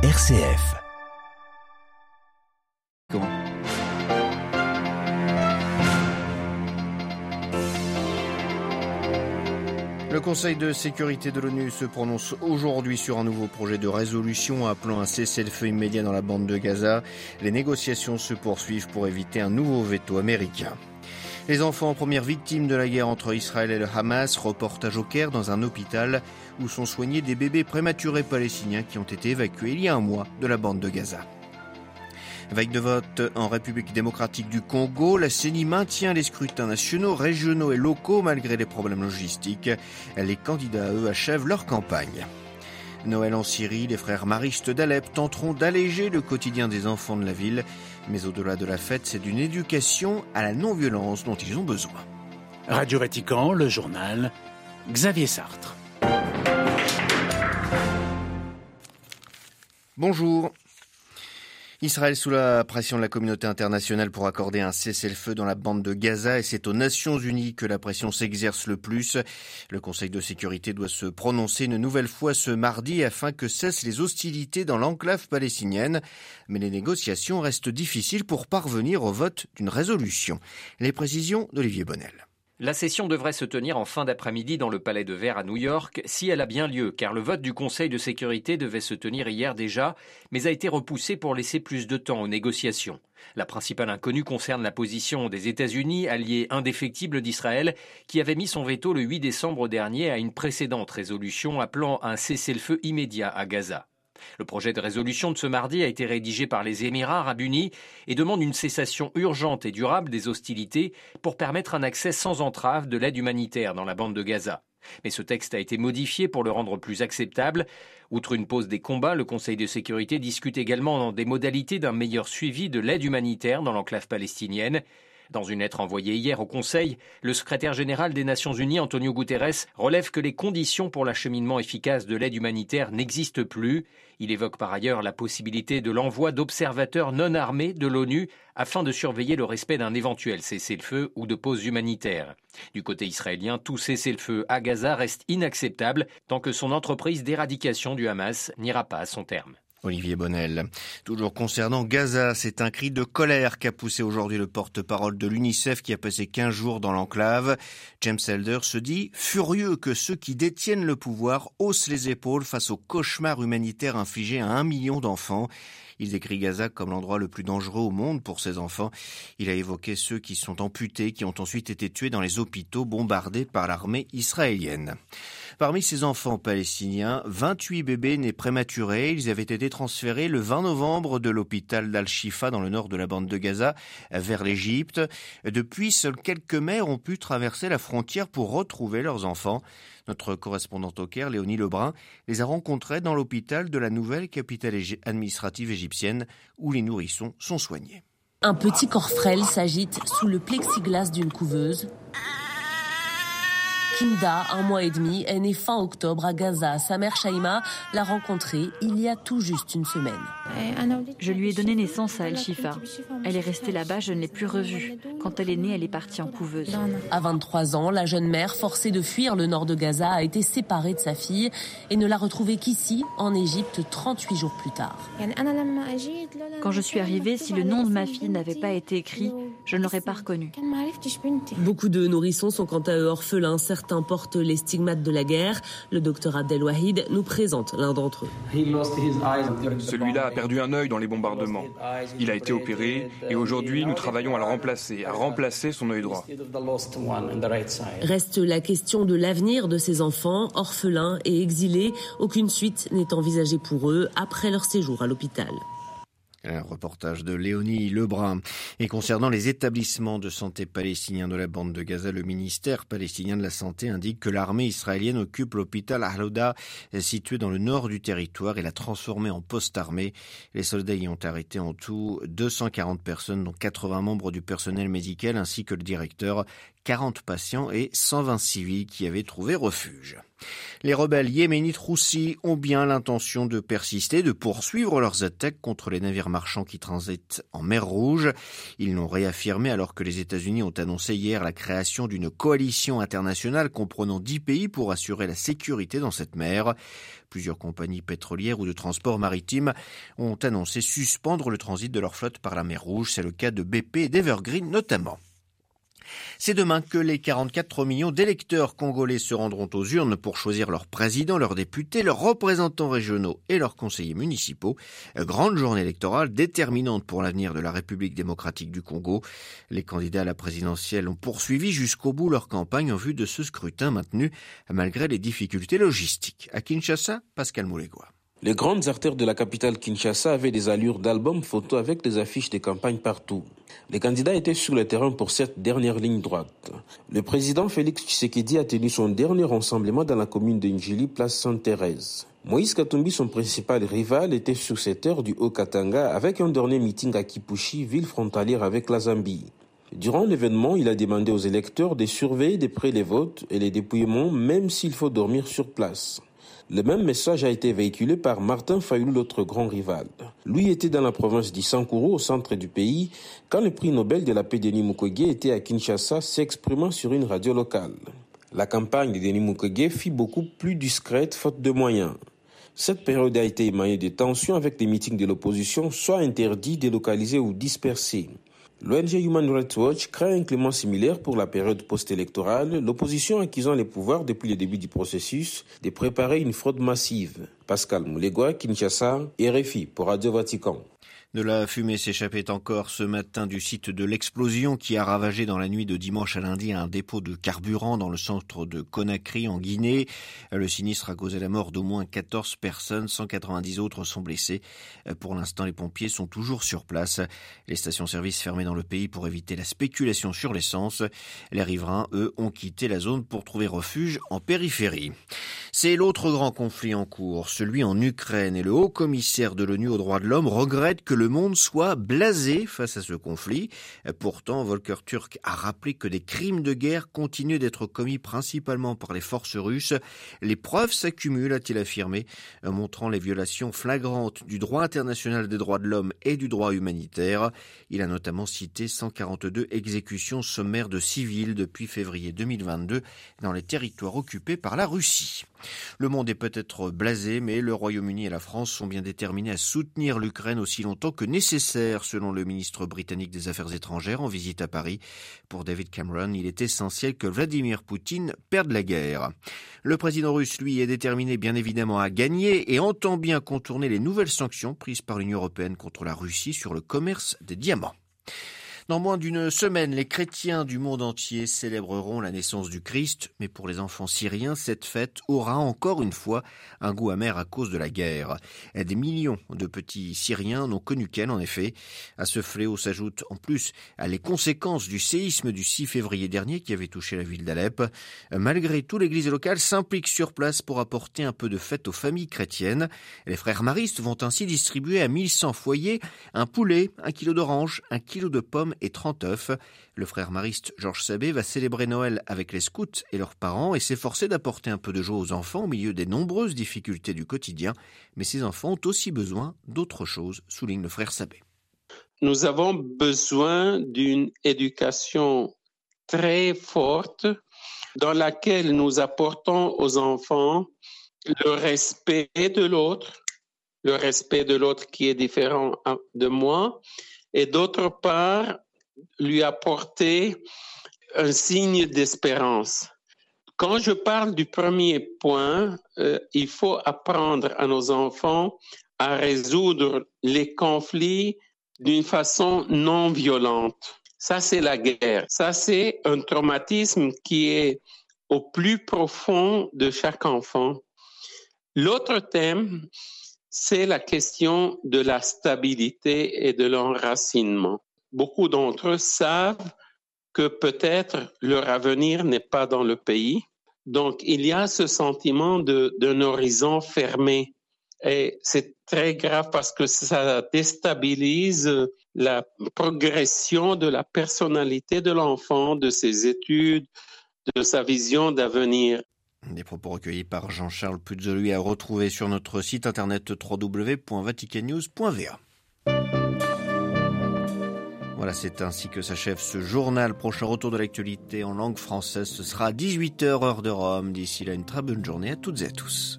RCF. Le Conseil de sécurité de l'ONU se prononce aujourd'hui sur un nouveau projet de résolution appelant un cessez-le-feu immédiat dans la bande de Gaza. Les négociations se poursuivent pour éviter un nouveau veto américain. Les enfants premières victimes de la guerre entre Israël et le Hamas, reportage au Caire dans un hôpital où sont soignés des bébés prématurés palestiniens qui ont été évacués il y a un mois de la bande de Gaza. Veille de vote en République démocratique du Congo, la CENI maintient les scrutins nationaux, régionaux et locaux malgré les problèmes logistiques. Les candidats, eux, achèvent leur campagne. Noël en Syrie, les frères maristes d'Alep tenteront d'alléger le quotidien des enfants de la ville. Mais au-delà de la fête, c'est d'une éducation à la non-violence dont ils ont besoin. Radio Vatican, le journal, Xavier Sartre. Bonjour. Israël sous la pression de la communauté internationale pour accorder un cessez-le-feu dans la bande de Gaza et c'est aux Nations Unies que la pression s'exerce le plus. Le Conseil de sécurité doit se prononcer une nouvelle fois ce mardi afin que cessent les hostilités dans l'enclave palestinienne. Mais les négociations restent difficiles pour parvenir au vote d'une résolution. Les précisions d'Olivier Bonnel. La session devrait se tenir en fin d'après-midi dans le Palais de Verre à New York, si elle a bien lieu, car le vote du Conseil de sécurité devait se tenir hier déjà, mais a été repoussé pour laisser plus de temps aux négociations. La principale inconnue concerne la position des États-Unis, alliés indéfectibles d'Israël, qui avait mis son veto le 8 décembre dernier à une précédente résolution appelant un cessez-le-feu immédiat à Gaza. Le projet de résolution de ce mardi a été rédigé par les Émirats arabes unis et demande une cessation urgente et durable des hostilités pour permettre un accès sans entrave de l'aide humanitaire dans la bande de Gaza. Mais ce texte a été modifié pour le rendre plus acceptable. Outre une pause des combats, le Conseil de sécurité discute également des modalités d'un meilleur suivi de l'aide humanitaire dans l'enclave palestinienne. Dans une lettre envoyée hier au Conseil, le secrétaire général des Nations Unies, Antonio Guterres, relève que les conditions pour l'acheminement efficace de l'aide humanitaire n'existent plus. Il évoque par ailleurs la possibilité de l'envoi d'observateurs non armés de l'ONU afin de surveiller le respect d'un éventuel cessez-le-feu ou de pause humanitaire. Du côté israélien, tout cessez-le-feu à Gaza reste inacceptable tant que son entreprise d'éradication du Hamas n'ira pas à son terme. Olivier Bonnel. Toujours concernant Gaza, c'est un cri de colère qu'a poussé aujourd'hui le porte-parole de l'UNICEF qui a passé 15 jours dans l'enclave. James Elder se dit furieux que ceux qui détiennent le pouvoir haussent les épaules face au cauchemar humanitaire infligé à un million d'enfants. Il décrit Gaza comme l'endroit le plus dangereux au monde pour ses enfants. Il a évoqué ceux qui sont amputés, qui ont ensuite été tués dans les hôpitaux bombardés par l'armée israélienne. Parmi ces enfants palestiniens, 28 bébés nés prématurés. Ils avaient été transférés le 20 novembre de l'hôpital d'Al-Shifa dans le nord de la bande de Gaza vers l'Égypte. Depuis, seuls quelques mères ont pu traverser la frontière pour retrouver leurs enfants. Notre correspondante au Caire, Léonie Lebrun, les a rencontrés dans l'hôpital de la nouvelle capitale administrative égyptienne où les nourrissons sont soignés. Un petit corps frêle s'agite sous le plexiglas d'une couveuse. Kinda, un mois et demi, est née fin octobre à Gaza. Sa mère Shaima l'a rencontrée il y a tout juste une semaine. Je lui ai donné naissance à El-Shifa. Elle est restée là-bas, je ne l'ai plus revue. Quand elle est née, elle est partie en couveuse. À 23 ans, la jeune mère, forcée de fuir le nord de Gaza, a été séparée de sa fille et ne l'a retrouvée qu'ici, en Égypte, 38 jours plus tard. Quand je suis arrivée, si le nom de ma fille n'avait pas été écrit, je ne l'aurais pas reconnu. Beaucoup de nourrissons sont quant à eux orphelins. Certains portent les stigmates de la guerre. Le docteur Abdel Wahid nous présente l'un d'entre eux. Celui-là a perdu un œil dans les bombardements. Il a été opéré et aujourd'hui nous travaillons à le remplacer, à remplacer son œil droit. Reste la question de l'avenir de ces enfants, orphelins et exilés. Aucune suite n'est envisagée pour eux après leur séjour à l'hôpital. Un reportage de Léonie Lebrun. Et concernant les établissements de santé palestiniens de la bande de Gaza, le ministère palestinien de la Santé indique que l'armée israélienne occupe l'hôpital Ahlouda, situé dans le nord du territoire, et l'a transformé en poste armé. Les soldats y ont arrêté en tout 240 personnes, dont 80 membres du personnel médical ainsi que le directeur. 40 patients et 120 civils qui avaient trouvé refuge. Les rebelles yéménites roussis ont bien l'intention de persister, de poursuivre leurs attaques contre les navires marchands qui transitent en mer Rouge. Ils l'ont réaffirmé alors que les États-Unis ont annoncé hier la création d'une coalition internationale comprenant dix pays pour assurer la sécurité dans cette mer. Plusieurs compagnies pétrolières ou de transport maritime ont annoncé suspendre le transit de leur flotte par la mer Rouge. C'est le cas de BP et d'Evergreen notamment. C'est demain que les 44 millions d'électeurs congolais se rendront aux urnes pour choisir leur président, leurs députés, leurs représentants régionaux et leurs conseillers municipaux. Grande journée électorale déterminante pour l'avenir de la République démocratique du Congo. Les candidats à la présidentielle ont poursuivi jusqu'au bout leur campagne en vue de ce scrutin maintenu malgré les difficultés logistiques. À Kinshasa, Pascal Moulégois. Les grandes artères de la capitale Kinshasa avaient des allures d'albums photos avec des affiches de campagne partout. Les candidats étaient sur le terrain pour cette dernière ligne droite. Le président Félix Tshisekedi a tenu son dernier rassemblement dans la commune de Njili, place Sainte-Thérèse. Moïse Katumbi, son principal rival, était sur cette heure du Haut-Katanga avec un dernier meeting à Kipushi, ville frontalière avec la Zambie. Durant l'événement, il a demandé aux électeurs de surveiller de près les votes et les dépouillements, même s'il faut dormir sur place. Le même message a été véhiculé par Martin Fayoulou, l'autre grand rival. Lui était dans la province d'Issankuru, au centre du pays, quand le prix Nobel de la paix Denis Mukwege était à Kinshasa, s'exprimant sur une radio locale. La campagne de Denis Mukwege fit beaucoup plus discrète faute de moyens. Cette période a été émaillée de tensions avec des meetings de l'opposition, soit interdits, délocalisés ou dispersés. L'ONG Human Rights Watch crée un climat similaire pour la période post-électorale, l'opposition acquisant les pouvoirs depuis le début du processus de préparer une fraude massive. Pascal Moulegua, Kinshasa, RFI pour Radio Vatican. De la fumée s'échappait encore ce matin du site de l'explosion qui a ravagé dans la nuit de dimanche à lundi un dépôt de carburant dans le centre de Conakry en Guinée. Le sinistre a causé la mort d'au moins 14 personnes, 190 autres sont blessés. Pour l'instant, les pompiers sont toujours sur place. Les stations-service fermées dans le pays pour éviter la spéculation sur l'essence. Les riverains, eux, ont quitté la zone pour trouver refuge en périphérie. C'est l'autre grand conflit en cours, celui en Ukraine, et le haut commissaire de l'ONU aux droits de l'homme regrette que le monde soit blasé face à ce conflit. Pourtant, Volker Turk a rappelé que des crimes de guerre continuent d'être commis principalement par les forces russes. Les preuves s'accumulent, a-t-il affirmé, montrant les violations flagrantes du droit international des droits de l'homme et du droit humanitaire. Il a notamment cité 142 exécutions sommaires de civils depuis février 2022 dans les territoires occupés par la Russie. Le monde est peut-être blasé, mais le Royaume-Uni et la France sont bien déterminés à soutenir l'Ukraine aussi longtemps que nécessaire, selon le ministre britannique des Affaires étrangères en visite à Paris. Pour David Cameron, il est essentiel que Vladimir Poutine perde la guerre. Le président russe, lui, est déterminé bien évidemment à gagner et entend bien contourner les nouvelles sanctions prises par l'Union européenne contre la Russie sur le commerce des diamants. Dans moins d'une semaine, les chrétiens du monde entier célébreront la naissance du Christ, mais pour les enfants syriens, cette fête aura encore une fois un goût amer à cause de la guerre. Des millions de petits Syriens n'ont connu qu'elle, en effet. À ce fléau s'ajoutent en plus les conséquences du séisme du 6 février dernier qui avait touché la ville d'Alep. Malgré tout, l'église locale s'implique sur place pour apporter un peu de fête aux familles chrétiennes. Les frères maristes vont ainsi distribuer à 1100 foyers un poulet, un kilo d'orange, un kilo de pommes et 30 œufs. Le frère mariste Georges Sabé va célébrer Noël avec les scouts et leurs parents et s'efforcer d'apporter un peu de joie aux enfants au milieu des nombreuses difficultés du quotidien. Mais ces enfants ont aussi besoin d'autre chose, souligne le frère Sabé. Nous avons besoin d'une éducation très forte dans laquelle nous apportons aux enfants le respect de l'autre, le respect de l'autre qui est différent de moi, et d'autre part, lui apporter un signe d'espérance. Quand je parle du premier point, euh, il faut apprendre à nos enfants à résoudre les conflits d'une façon non violente. Ça, c'est la guerre. Ça, c'est un traumatisme qui est au plus profond de chaque enfant. L'autre thème, c'est la question de la stabilité et de l'enracinement beaucoup d'entre eux savent que peut-être leur avenir n'est pas dans le pays. Donc, il y a ce sentiment d'un horizon fermé Et c'est très grave parce que ça déstabilise la progression de la personnalité de l'enfant, de ses études, de sa vision d'avenir. Des propos recueillis par Jean-Charles Puzzelui à retrouver sur notre site internet www.vaticannews.va. Voilà, c'est ainsi que s'achève ce journal. Prochain retour de l'actualité en langue française, ce sera à 18h heure de Rome. D'ici là, une très bonne journée à toutes et à tous.